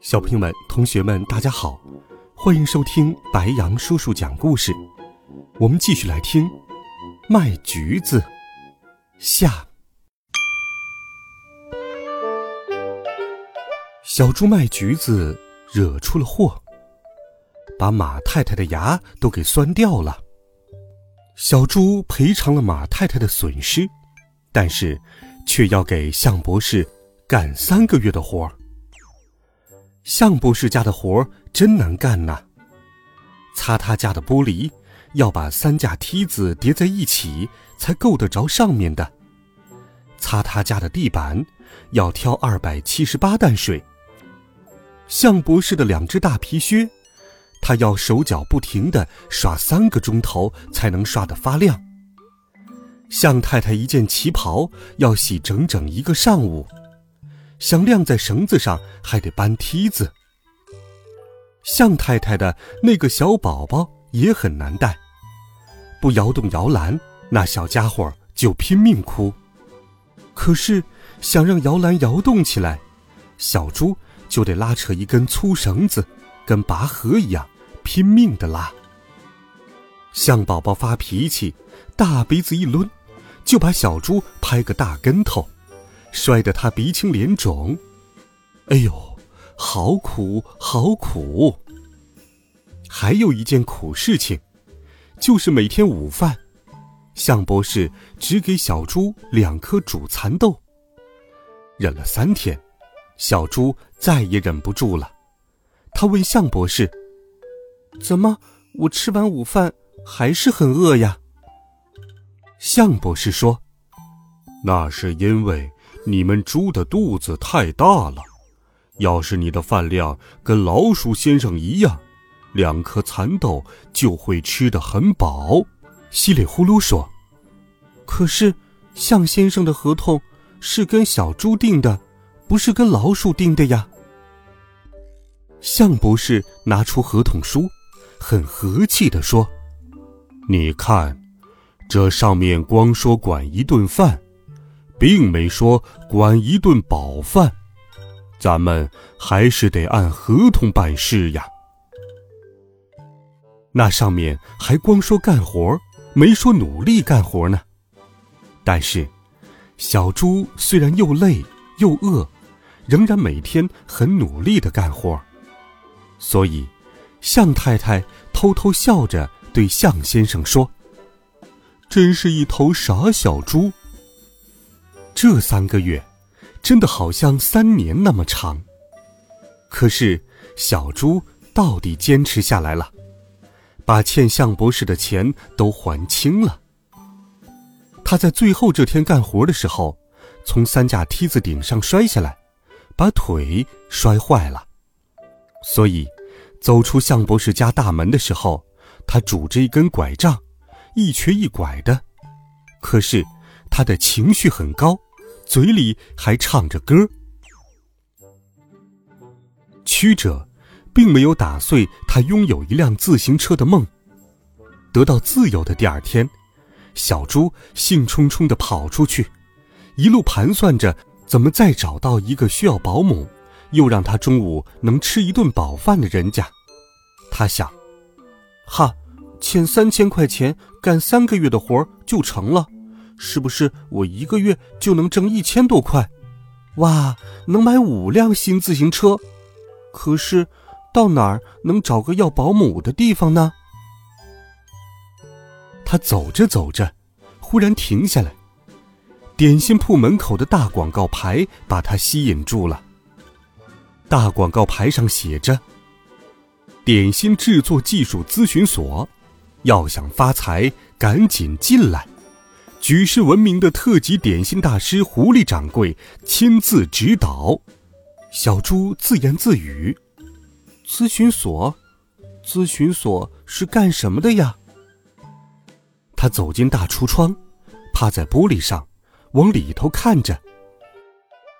小朋友们、同学们，大家好，欢迎收听白羊叔叔讲故事。我们继续来听卖橘子下。小猪卖橘子惹出了祸，把马太太的牙都给酸掉了。小猪赔偿了马太太的损失，但是却要给向博士干三个月的活儿。向博士家的活儿真难干呐！擦他家的玻璃，要把三架梯子叠在一起才够得着上面的；擦他家的地板，要挑二百七十八担水。向博士的两只大皮靴，他要手脚不停的刷三个钟头才能刷得发亮。向太太一件旗袍要洗整整一个上午。想晾在绳子上，还得搬梯子。向太太的那个小宝宝也很难带，不摇动摇篮，那小家伙就拼命哭。可是想让摇篮摇动起来，小猪就得拉扯一根粗绳子，跟拔河一样，拼命的拉。向宝宝发脾气，大鼻子一抡，就把小猪拍个大跟头。摔得他鼻青脸肿，哎呦，好苦，好苦！还有一件苦事情，就是每天午饭，向博士只给小猪两颗煮蚕豆。忍了三天，小猪再也忍不住了，他问向博士：“怎么，我吃完午饭还是很饿呀？”向博士说：“那是因为……”你们猪的肚子太大了，要是你的饭量跟老鼠先生一样，两颗蚕豆就会吃得很饱。稀里呼噜说：“可是，向先生的合同是跟小猪订的，不是跟老鼠订的呀。”向博士拿出合同书，很和气地说：“你看，这上面光说管一顿饭。”并没说管一顿饱饭，咱们还是得按合同办事呀。那上面还光说干活，没说努力干活呢。但是，小猪虽然又累又饿，仍然每天很努力的干活。所以，向太太偷偷笑着对向先生说：“真是一头傻小猪。”这三个月，真的好像三年那么长。可是小猪到底坚持下来了，把欠向博士的钱都还清了。他在最后这天干活的时候，从三架梯子顶上摔下来，把腿摔坏了。所以，走出向博士家大门的时候，他拄着一根拐杖，一瘸一拐的。可是他的情绪很高。嘴里还唱着歌。曲折，并没有打碎他拥有一辆自行车的梦。得到自由的第二天，小猪兴冲冲地跑出去，一路盘算着怎么再找到一个需要保姆，又让他中午能吃一顿饱饭的人家。他想：哈，欠三千块钱干三个月的活就成了。是不是我一个月就能挣一千多块？哇，能买五辆新自行车。可是，到哪儿能找个要保姆的地方呢？他走着走着，忽然停下来。点心铺门口的大广告牌把他吸引住了。大广告牌上写着：“点心制作技术咨询所，要想发财，赶紧进来。”举世闻名的特级点心大师狐狸掌柜亲自指导，小猪自言自语：“咨询所，咨询所是干什么的呀？他走进大橱窗，趴在玻璃上，往里头看着。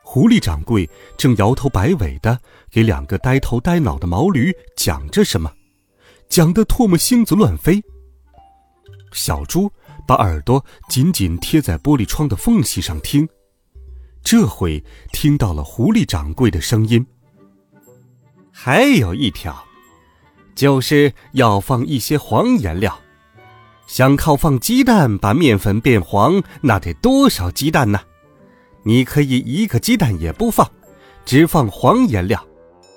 狐狸掌柜正摇头摆尾的给两个呆头呆脑的毛驴讲着什么，讲得唾沫星子乱飞。小猪把耳朵紧紧贴在玻璃窗的缝隙上听，这回听到了狐狸掌柜的声音。还有一条，就是要放一些黄颜料。想靠放鸡蛋把面粉变黄，那得多少鸡蛋呢？你可以一个鸡蛋也不放，只放黄颜料，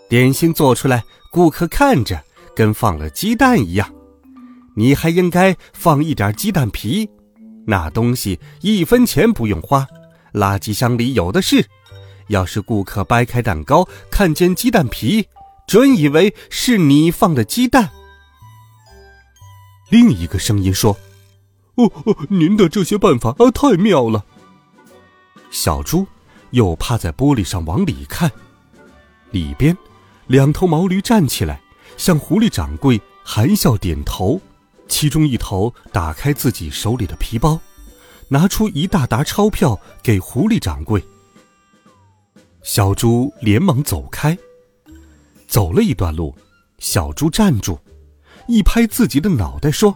点心做出来，顾客看着跟放了鸡蛋一样。你还应该放一点鸡蛋皮，那东西一分钱不用花，垃圾箱里有的是。要是顾客掰开蛋糕看见鸡蛋皮，准以为是你放的鸡蛋。另一个声音说：“哦哦，您的这些办法啊，太妙了。”小猪又趴在玻璃上往里看，里边两头毛驴站起来，向狐狸掌柜含笑点头。其中一头打开自己手里的皮包，拿出一大沓钞票给狐狸掌柜。小猪连忙走开。走了一段路，小猪站住，一拍自己的脑袋说：“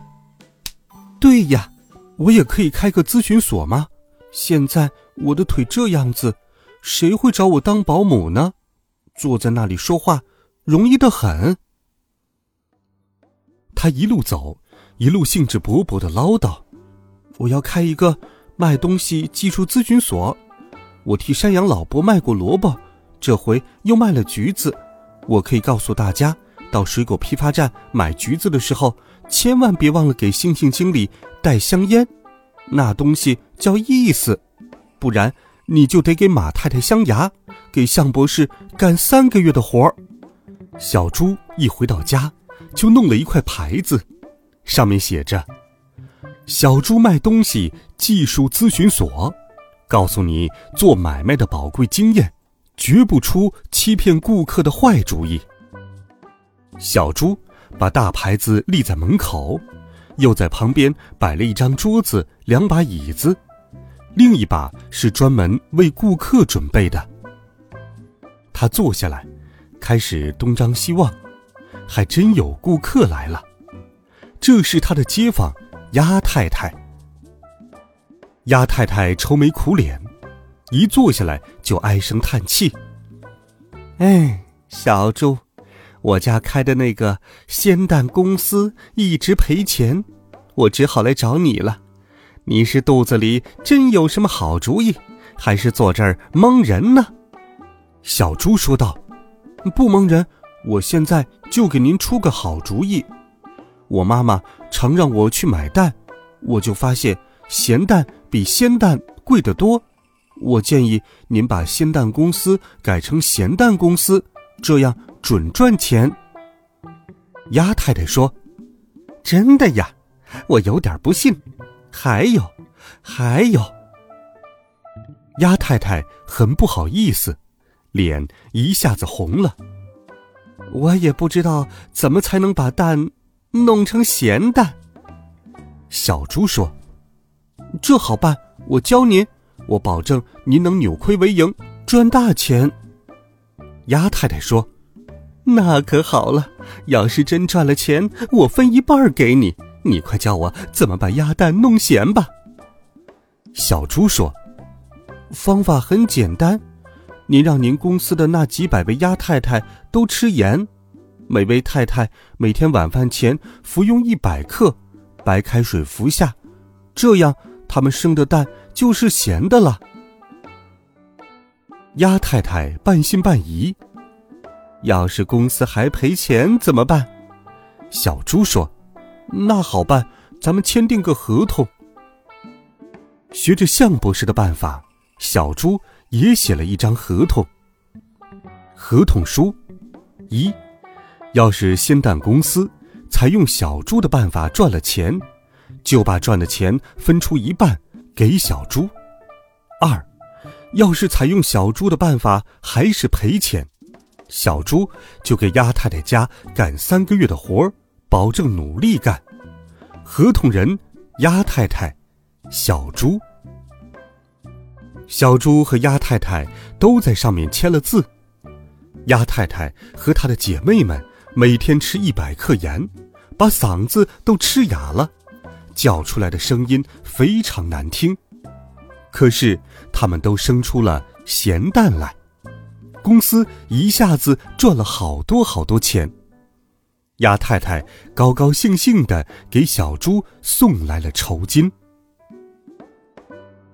对呀，我也可以开个咨询所吗？现在。”我的腿这样子，谁会找我当保姆呢？坐在那里说话，容易的很。他一路走，一路兴致勃勃的唠叨：“我要开一个卖东西技术咨询所。我替山羊老伯卖过萝卜，这回又卖了橘子。我可以告诉大家，到水果批发站买橘子的时候，千万别忘了给星星经理带香烟，那东西叫意思。”不然你就得给马太太镶牙，给向博士干三个月的活儿。小猪一回到家，就弄了一块牌子，上面写着：“小猪卖东西技术咨询所，告诉你做买卖的宝贵经验，绝不出欺骗顾客的坏主意。”小猪把大牌子立在门口，又在旁边摆了一张桌子、两把椅子。另一把是专门为顾客准备的。他坐下来，开始东张西望，还真有顾客来了。这是他的街坊鸭太太。鸭太太愁眉苦脸，一坐下来就唉声叹气：“哎，小猪，我家开的那个鲜蛋公司一直赔钱，我只好来找你了。”你是肚子里真有什么好主意，还是坐这儿蒙人呢？小猪说道：“不蒙人，我现在就给您出个好主意。我妈妈常让我去买蛋，我就发现咸蛋比鲜蛋贵得多。我建议您把鲜蛋公司改成咸蛋公司，这样准赚钱。”鸭太太说：“真的呀，我有点不信。”还有，还有。鸭太太很不好意思，脸一下子红了。我也不知道怎么才能把蛋弄成咸蛋。小猪说：“这好办，我教您，我保证您能扭亏为盈，赚大钱。”鸭太太说：“那可好了，要是真赚了钱，我分一半给你。”你快教我怎么把鸭蛋弄咸吧。小猪说：“方法很简单，您让您公司的那几百位鸭太太都吃盐，每位太太每天晚饭前服用一百克，白开水服下，这样他们生的蛋就是咸的了。”鸭太太半信半疑：“要是公司还赔钱怎么办？”小猪说。那好办，咱们签订个合同。学着向博士的办法，小猪也写了一张合同。合同书：一，要是鲜蛋公司采用小猪的办法赚了钱，就把赚的钱分出一半给小猪；二，要是采用小猪的办法还是赔钱，小猪就给鸭太太家干三个月的活儿，保证努力干。合同人：鸭太太、小猪。小猪和鸭太太都在上面签了字。鸭太太和她的姐妹们每天吃一百克盐，把嗓子都吃哑了，叫出来的声音非常难听。可是他们都生出了咸蛋来。公司一下子赚了好多好多钱。鸭太太高高兴兴的给小猪送来了酬金。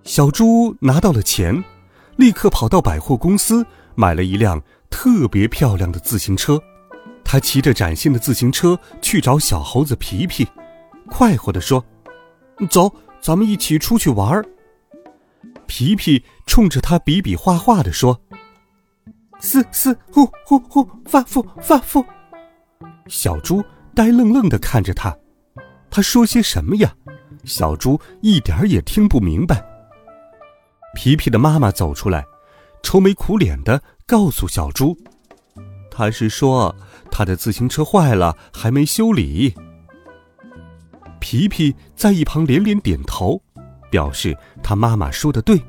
小猪拿到了钱，立刻跑到百货公司买了一辆特别漂亮的自行车。他骑着崭新的自行车去找小猴子皮皮，快活的说：“走，咱们一起出去玩。”皮皮冲着他比比划划的说。嘶嘶呼呼呼，发福发福。小猪呆愣愣的看着他，他说些什么呀？小猪一点儿也听不明白。皮皮的妈妈走出来，愁眉苦脸的告诉小猪：“他是说他的自行车坏了，还没修理。”皮皮在一旁连连点头，表示他妈妈说的对。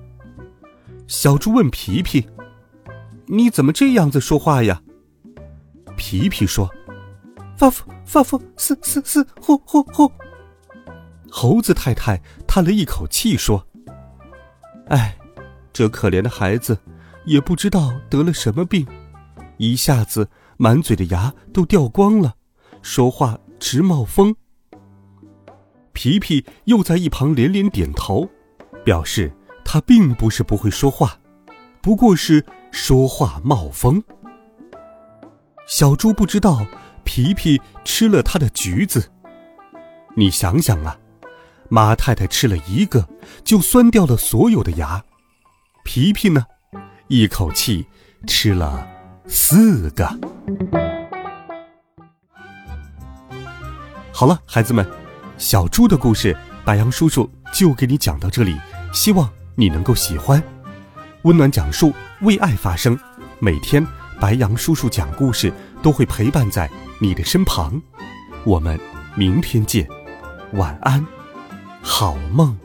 小猪问皮皮。你怎么这样子说话呀？皮皮说：“发福发福，嘶嘶嘶，呼呼呼。”猴子太太叹了一口气说：“哎，这可怜的孩子，也不知道得了什么病，一下子满嘴的牙都掉光了，说话直冒风。”皮皮又在一旁连连点头，表示他并不是不会说话。不过是说话冒风。小猪不知道皮皮吃了他的橘子。你想想啊，马太太吃了一个就酸掉了所有的牙，皮皮呢，一口气吃了四个。好了，孩子们，小猪的故事，白羊叔叔就给你讲到这里，希望你能够喜欢。温暖讲述，为爱发声。每天，白羊叔叔讲故事都会陪伴在你的身旁。我们明天见，晚安，好梦。